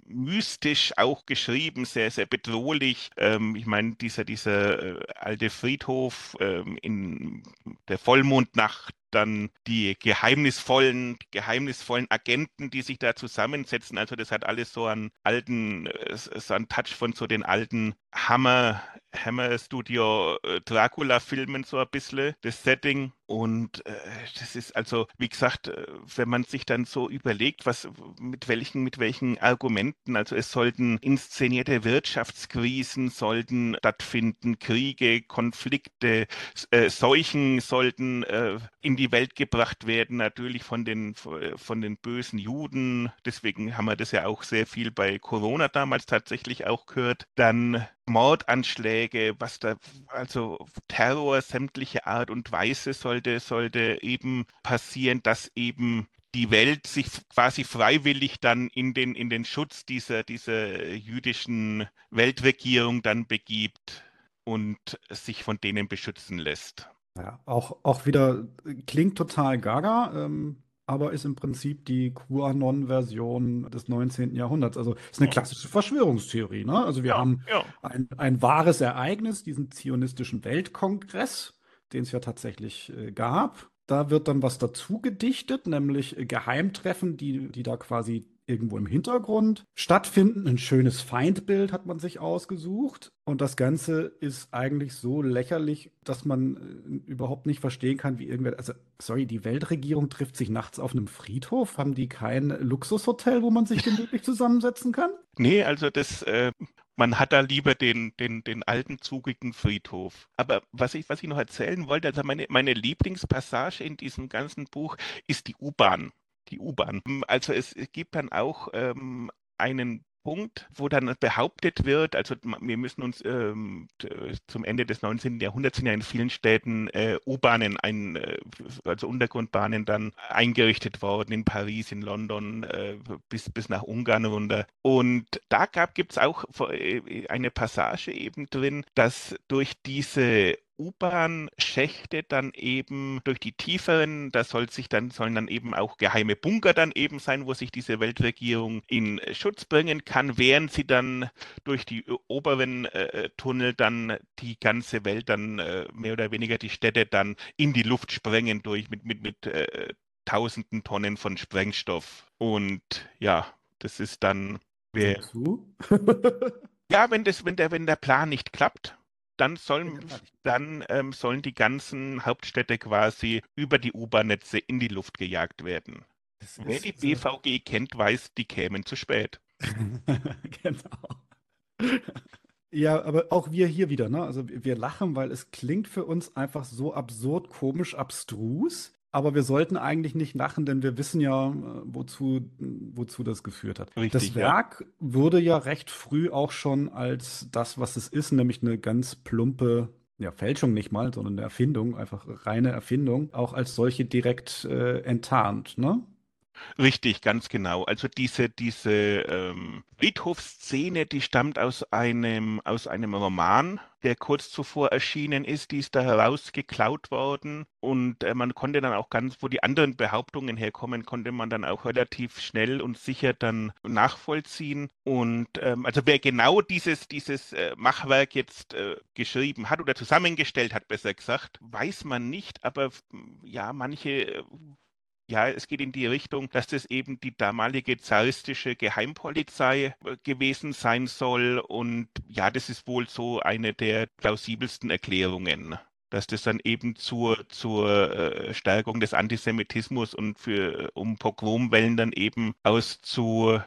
[SPEAKER 2] mystisch auch geschrieben, sehr, sehr bedrohlich. Ähm, ich meine, dieser, dieser äh, alte Friedhof ähm, in der Vollmondnacht, dann die geheimnisvollen, geheimnisvollen Agenten, die sich da zusammensetzen. Also das hat alles so einen alten, äh, so einen Touch von so den alten Hammer, Hammer Studio äh, Dracula-Filmen so ein bisschen, das Setting. Und äh, das ist also, wie gesagt, äh, wenn man sich dann so überlegt, was mit welchen, mit welchen Argumenten, also es sollten inszenierte Wirtschaftskrisen sollten stattfinden, Kriege, Konflikte, äh, Seuchen sollten äh, in die Welt gebracht werden, natürlich von den von den bösen Juden. Deswegen haben wir das ja auch sehr viel bei Corona damals tatsächlich auch gehört. Dann Mordanschläge, was da, also Terror sämtliche Art und Weise sollte, sollte eben passieren, dass eben die Welt sich quasi freiwillig dann in den, in den Schutz dieser, dieser jüdischen Weltregierung dann begibt und sich von denen beschützen lässt.
[SPEAKER 1] Ja, auch, auch wieder klingt total gaga. Ähm, aber ist im Prinzip die QAnon-Version des 19. Jahrhunderts. Also ist eine klassische Verschwörungstheorie. Ne? Also wir ja, haben ja. Ein, ein wahres Ereignis, diesen zionistischen Weltkongress, den es ja tatsächlich äh, gab. Da wird dann was dazu gedichtet, nämlich Geheimtreffen, die, die da quasi irgendwo im Hintergrund stattfinden. Ein schönes Feindbild hat man sich ausgesucht. Und das Ganze ist eigentlich so lächerlich, dass man äh, überhaupt nicht verstehen kann, wie irgendwer. Also, sorry, die Weltregierung trifft sich nachts auf einem Friedhof. Haben die kein Luxushotel, wo man sich gemütlich zusammensetzen kann?
[SPEAKER 2] Nee, also das. Äh man hat da lieber den, den, den alten, zugigen Friedhof. Aber was ich, was ich noch erzählen wollte, also meine, meine Lieblingspassage in diesem ganzen Buch ist die U-Bahn die U-Bahn. Also es gibt dann auch ähm, einen Punkt, wo dann behauptet wird, also wir müssen uns ähm, zum Ende des 19. Jahrhunderts sind ja in vielen Städten äh, U-Bahnen, äh, also Untergrundbahnen dann eingerichtet worden, in Paris, in London, äh, bis, bis nach Ungarn runter. Und da gibt es auch äh, eine Passage eben drin, dass durch diese U-Bahn-Schächte dann eben durch die tieferen, da soll sich dann, sollen dann eben auch geheime Bunker dann eben sein, wo sich diese Weltregierung in Schutz bringen kann, während sie dann durch die oberen äh, Tunnel dann die ganze Welt dann äh, mehr oder weniger die Städte dann in die Luft sprengen durch mit, mit, mit äh, tausenden Tonnen von Sprengstoff. Und ja, das ist dann. Wer, ja, wenn das, wenn der, wenn der Plan nicht klappt, dann sollen, dann, ähm, sollen die ganzen Hauptstädte quasi über die U-Bahn-Netze in die Luft gejagt werden. Wer die BVG kennt, weiß, die kämen zu spät.
[SPEAKER 1] genau. Ja, aber auch wir hier wieder, ne? Also wir lachen, weil es klingt für uns einfach so absurd, komisch, abstrus. Aber wir sollten eigentlich nicht lachen, denn wir wissen ja, äh, wozu, wozu das geführt hat. Richtig, das Werk ja. wurde ja recht früh auch schon als das, was es ist, nämlich eine ganz plumpe ja, Fälschung nicht mal, sondern eine Erfindung, einfach reine Erfindung, auch als solche direkt äh, enttarnt, ne?
[SPEAKER 2] Richtig, ganz genau. Also diese, diese ähm, Friedhofsszene, die stammt aus einem, aus einem Roman, der kurz zuvor erschienen ist, die ist da herausgeklaut worden und äh, man konnte dann auch ganz, wo die anderen Behauptungen herkommen, konnte man dann auch relativ schnell und sicher dann nachvollziehen. Und ähm, also wer genau dieses, dieses äh, Machwerk jetzt äh, geschrieben hat oder zusammengestellt hat, besser gesagt, weiß man nicht, aber ja, manche äh, ja, es geht in die Richtung, dass das eben die damalige zaristische Geheimpolizei äh, gewesen sein soll. Und ja, das ist wohl so eine der plausibelsten Erklärungen dass das dann eben zur, zur äh, Stärkung des Antisemitismus und für, um Pogromwellen dann eben auszulösen,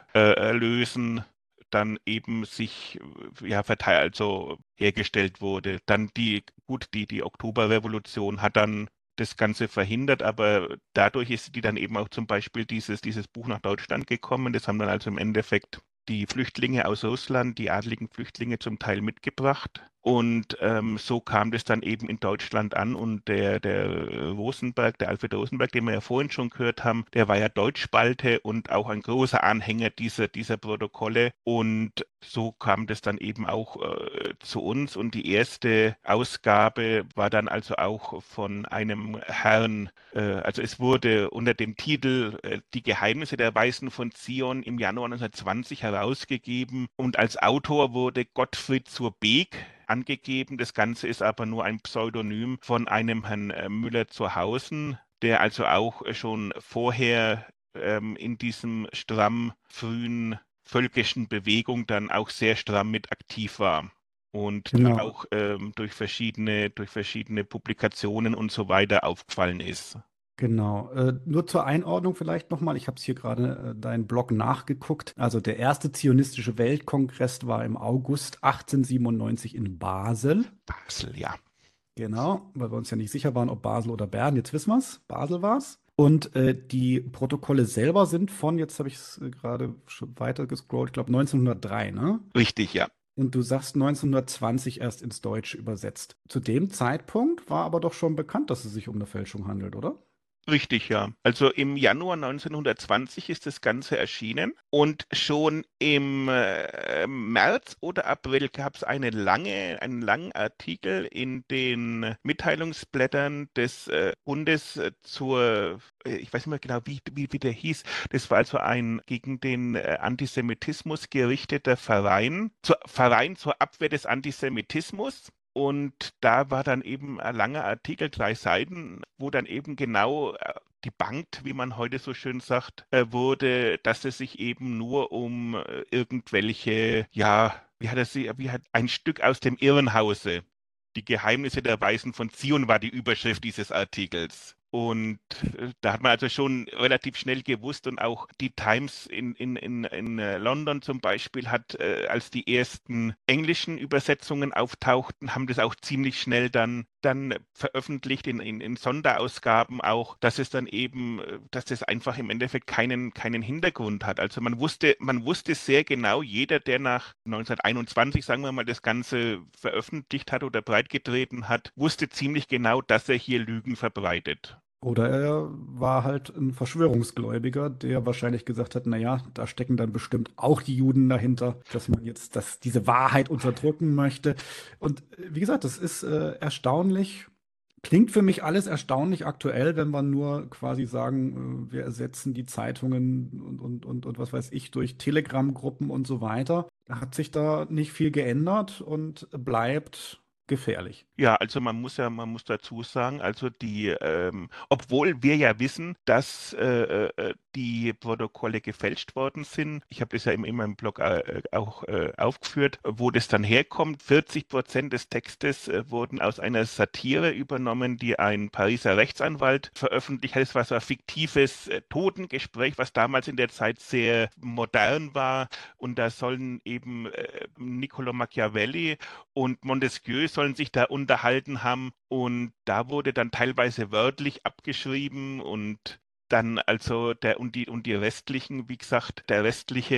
[SPEAKER 2] äh, dann eben sich ja verteilt, also hergestellt wurde. Dann die, gut, die, die Oktoberrevolution hat dann das Ganze verhindert, aber dadurch ist die dann eben auch zum Beispiel dieses, dieses Buch nach Deutschland gekommen. Das haben dann also im Endeffekt die Flüchtlinge aus Russland, die adligen Flüchtlinge zum Teil mitgebracht. Und ähm, so kam das dann eben in Deutschland an und der, der Rosenberg, der Alfred Rosenberg, den wir ja vorhin schon gehört haben, der war ja Deutschspalte und auch ein großer Anhänger dieser, dieser Protokolle. Und so kam das dann eben auch äh, zu uns und die erste Ausgabe war dann also auch von einem Herrn, äh, also es wurde unter dem Titel äh, Die Geheimnisse der Weisen von Zion im Januar 1920 herausgegeben und als Autor wurde Gottfried zur Beek angegeben. Das Ganze ist aber nur ein Pseudonym von einem Herrn äh, Müller zu Hausen, der also auch schon vorher ähm, in diesem stramm frühen völkischen Bewegung dann auch sehr stramm mit aktiv war und genau. auch ähm, durch verschiedene durch verschiedene Publikationen und so weiter aufgefallen ist.
[SPEAKER 1] Genau. Äh, nur zur Einordnung vielleicht nochmal. Ich habe es hier gerade äh, deinen Blog nachgeguckt. Also der erste zionistische Weltkongress war im August 1897 in Basel.
[SPEAKER 2] Basel, ja.
[SPEAKER 1] Genau, weil wir uns ja nicht sicher waren, ob Basel oder Bern. Jetzt wissen wir es. Basel war es. Und äh, die Protokolle selber sind von, jetzt habe ich es äh, gerade schon weiter gescrollt, ich glaube 1903, ne?
[SPEAKER 2] Richtig, ja.
[SPEAKER 1] Und du sagst 1920 erst ins Deutsche übersetzt. Zu dem Zeitpunkt war aber doch schon bekannt, dass es sich um eine Fälschung handelt, oder?
[SPEAKER 2] Richtig, ja. Also im Januar 1920 ist das Ganze erschienen und schon im äh, März oder April gab es eine lange, einen langen Artikel in den Mitteilungsblättern des äh, Bundes äh, zur, äh, ich weiß nicht mehr genau, wie, wie, wie der hieß. Das war also ein gegen den äh, Antisemitismus gerichteter Verein, zur, Verein zur Abwehr des Antisemitismus. Und da war dann eben ein langer Artikel, drei Seiten, wo dann eben genau äh, die Bank, wie man heute so schön sagt, äh, wurde, dass es sich eben nur um äh, irgendwelche, ja, wie hat er sie, wie hat ein Stück aus dem Irrenhause. Die Geheimnisse der Weisen von Zion war die Überschrift dieses Artikels. Und äh, da hat man also schon relativ schnell gewusst und auch die Times in, in, in, äh, London zum Beispiel hat, äh, als die ersten englischen Übersetzungen auftauchten, haben das auch ziemlich schnell dann, dann veröffentlicht in, in, in Sonderausgaben auch, dass es dann eben, äh, dass das einfach im Endeffekt keinen, keinen Hintergrund hat. Also man wusste, man wusste sehr genau, jeder, der nach 1921, sagen wir mal, das Ganze veröffentlicht hat oder breitgetreten hat, wusste ziemlich genau, dass er hier Lügen verbreitet.
[SPEAKER 1] Oder er war halt ein Verschwörungsgläubiger, der wahrscheinlich gesagt hat, naja, da stecken dann bestimmt auch die Juden dahinter, dass man jetzt das, diese Wahrheit unterdrücken möchte. Und äh, wie gesagt, das ist äh, erstaunlich. Klingt für mich alles erstaunlich aktuell, wenn wir nur quasi sagen, äh, wir ersetzen die Zeitungen und, und, und, und was weiß ich durch Telegram-Gruppen und so weiter. Hat sich da nicht viel geändert und bleibt gefährlich.
[SPEAKER 2] Ja, also man muss ja, man muss dazu sagen, also die, ähm, obwohl wir ja wissen, dass äh, äh, die Protokolle gefälscht worden sind, ich habe das ja in, in meinem Blog äh, auch äh, aufgeführt, wo das dann herkommt. 40 Prozent des Textes äh, wurden aus einer Satire übernommen, die ein Pariser Rechtsanwalt veröffentlicht hat. Es war so ein fiktives äh, Totengespräch, was damals in der Zeit sehr modern war. Und da sollen eben Niccolo Machiavelli und Montesquieu sollen sich da unterhalten haben und da wurde dann teilweise wörtlich abgeschrieben und dann also der und die und die restlichen, wie gesagt, der restliche,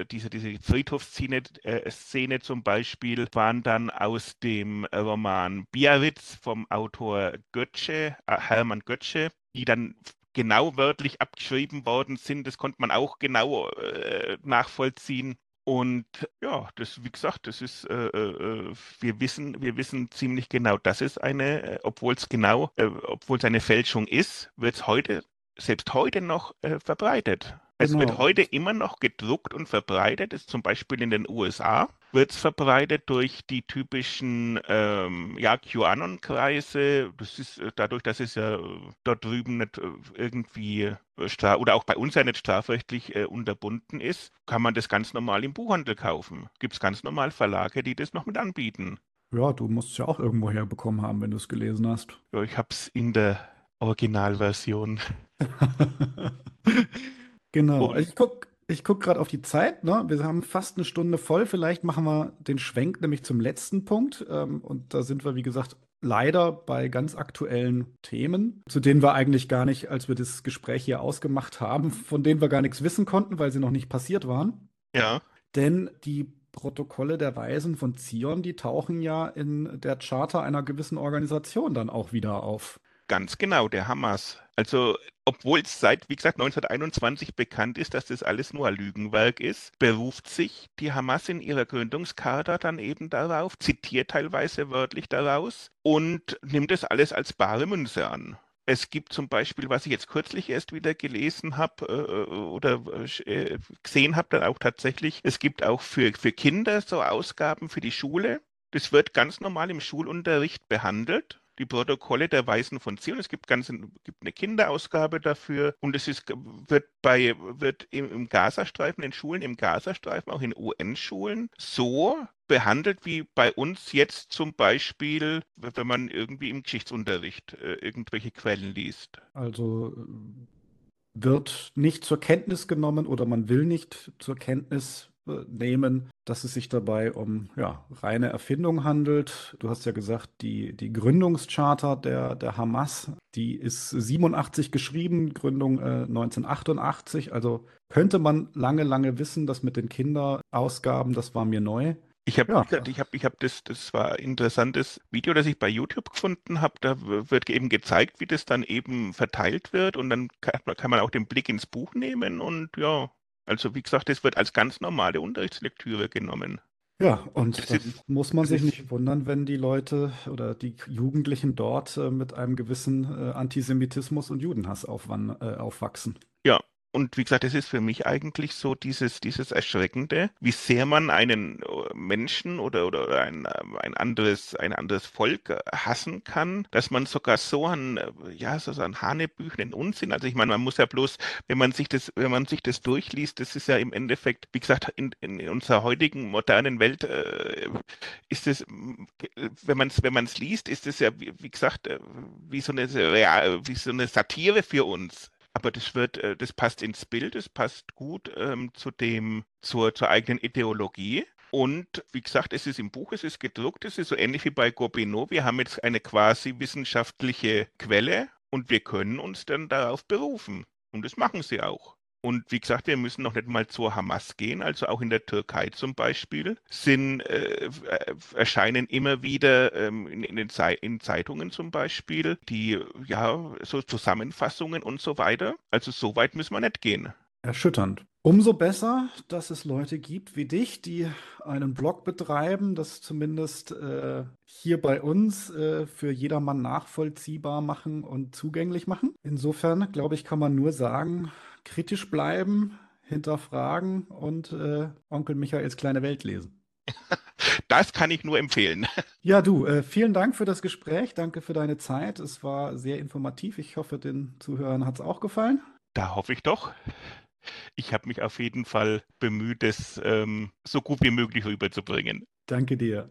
[SPEAKER 2] äh, diese, diese Friedhofsszene äh, Szene zum Beispiel, waren dann aus dem Roman Biarritz vom Autor Götze, äh, Hermann Götze, die dann genau wörtlich abgeschrieben worden sind. Das konnte man auch genau äh, nachvollziehen. Und ja, das, wie gesagt, das ist, äh, äh, äh, wir wissen, wir wissen ziemlich genau, dass es eine, äh, obwohl es genau, äh, obwohl es eine Fälschung ist, wird es heute, selbst heute noch äh, verbreitet. Es genau. wird heute immer noch gedruckt und verbreitet, ist zum Beispiel in den USA, wird es verbreitet durch die typischen ähm, ja, QAnon-Kreise. Das ist äh, dadurch, dass es ja äh, dort drüben nicht äh, irgendwie oder auch bei uns ja nicht strafrechtlich äh, unterbunden ist, kann man das ganz normal im Buchhandel kaufen. Gibt es ganz normal Verlage, die das noch mit anbieten.
[SPEAKER 1] Ja, du musst es ja auch irgendwo herbekommen haben, wenn du es gelesen hast.
[SPEAKER 2] Ja, ich habe es in der Originalversion.
[SPEAKER 1] Genau. Und ich gucke ich guck gerade auf die Zeit. Ne? Wir haben fast eine Stunde voll. Vielleicht machen wir den Schwenk nämlich zum letzten Punkt. Ähm, und da sind wir, wie gesagt, leider bei ganz aktuellen Themen, zu denen wir eigentlich gar nicht, als wir das Gespräch hier ausgemacht haben, von denen wir gar nichts wissen konnten, weil sie noch nicht passiert waren.
[SPEAKER 2] Ja.
[SPEAKER 1] Denn die Protokolle der Weisen von Zion, die tauchen ja in der Charta einer gewissen Organisation dann auch wieder auf.
[SPEAKER 2] Ganz genau, der Hamas. Also, obwohl es seit, wie gesagt, 1921 bekannt ist, dass das alles nur ein Lügenwerk ist, beruft sich die Hamas in ihrer Gründungscharta dann eben darauf, zitiert teilweise wörtlich daraus und nimmt es alles als bare Münze an. Es gibt zum Beispiel, was ich jetzt kürzlich erst wieder gelesen habe äh, äh, oder äh, gesehen habe, dann auch tatsächlich, es gibt auch für, für Kinder so Ausgaben für die Schule. Das wird ganz normal im Schulunterricht behandelt die Protokolle der Weisen von Zion. Es gibt, ganz, gibt eine Kinderausgabe dafür und es ist, wird, bei, wird im, im Gazastreifen, in Schulen im Gazastreifen, auch in UN-Schulen so behandelt wie bei uns jetzt zum Beispiel, wenn man irgendwie im Geschichtsunterricht äh, irgendwelche Quellen liest.
[SPEAKER 1] Also äh, wird nicht zur Kenntnis genommen oder man will nicht zur Kenntnis nehmen, dass es sich dabei um ja, reine Erfindung handelt. Du hast ja gesagt, die, die Gründungscharta der, der Hamas, die ist 87 geschrieben, Gründung äh, 1988. Also könnte man lange, lange wissen, dass mit den Kinderausgaben, das war mir neu.
[SPEAKER 2] Ich habe ja. ich hab, ich hab das, das war ein interessantes Video, das ich bei YouTube gefunden habe. Da wird eben gezeigt, wie das dann eben verteilt wird und dann kann, kann man auch den Blick ins Buch nehmen und ja, also wie gesagt, es wird als ganz normale Unterrichtslektüre genommen.
[SPEAKER 1] Ja, und das dann ist, muss man sich nicht wundern, wenn die Leute oder die Jugendlichen dort äh, mit einem gewissen äh, Antisemitismus und Judenhass äh, aufwachsen.
[SPEAKER 2] Ja, und wie gesagt, es ist für mich eigentlich so dieses, dieses Erschreckende, wie sehr man einen äh, Menschen oder, oder ein, äh, ein, anderes, ein anderes Volk äh, hassen kann, dass man sogar so an, ja, so einen hanebüchenen Unsinn, also ich meine, man muss ja bloß, wenn man sich das, wenn man sich das durchliest, das ist ja im Endeffekt, wie gesagt, in, in unserer heutigen modernen Welt äh, ist es, wenn man es wenn man's liest, ist es ja, wie, wie gesagt, wie so, eine, wie so eine Satire für uns aber das wird, äh, das passt ins Bild, es passt gut ähm, zu dem, zur, zur eigenen Ideologie. Und wie gesagt, es ist im Buch, es ist gedruckt, es ist so ähnlich wie bei Gobineau. Wir haben jetzt eine quasi wissenschaftliche Quelle und wir können uns dann darauf berufen. Und das machen sie auch. Und wie gesagt, wir müssen noch nicht mal zur Hamas gehen, also auch in der Türkei zum Beispiel, sind, äh, äh erscheinen immer wieder ähm, in, in, den Ze in Zeitungen zum Beispiel, die ja so Zusammenfassungen und so weiter. Also so weit müssen wir nicht gehen.
[SPEAKER 1] Erschütternd. Umso besser, dass es Leute gibt wie dich, die einen Blog betreiben, das zumindest äh, hier bei uns äh, für jedermann nachvollziehbar machen und zugänglich machen. Insofern, glaube ich, kann man nur sagen, kritisch bleiben, hinterfragen und äh, Onkel Michaels kleine Welt lesen.
[SPEAKER 2] Das kann ich nur empfehlen.
[SPEAKER 1] Ja, du, äh, vielen Dank für das Gespräch. Danke für deine Zeit. Es war sehr informativ. Ich hoffe, den Zuhörern hat es auch gefallen.
[SPEAKER 2] Da hoffe ich doch. Ich habe mich auf jeden Fall bemüht, es ähm, so gut wie möglich rüberzubringen.
[SPEAKER 1] Danke dir.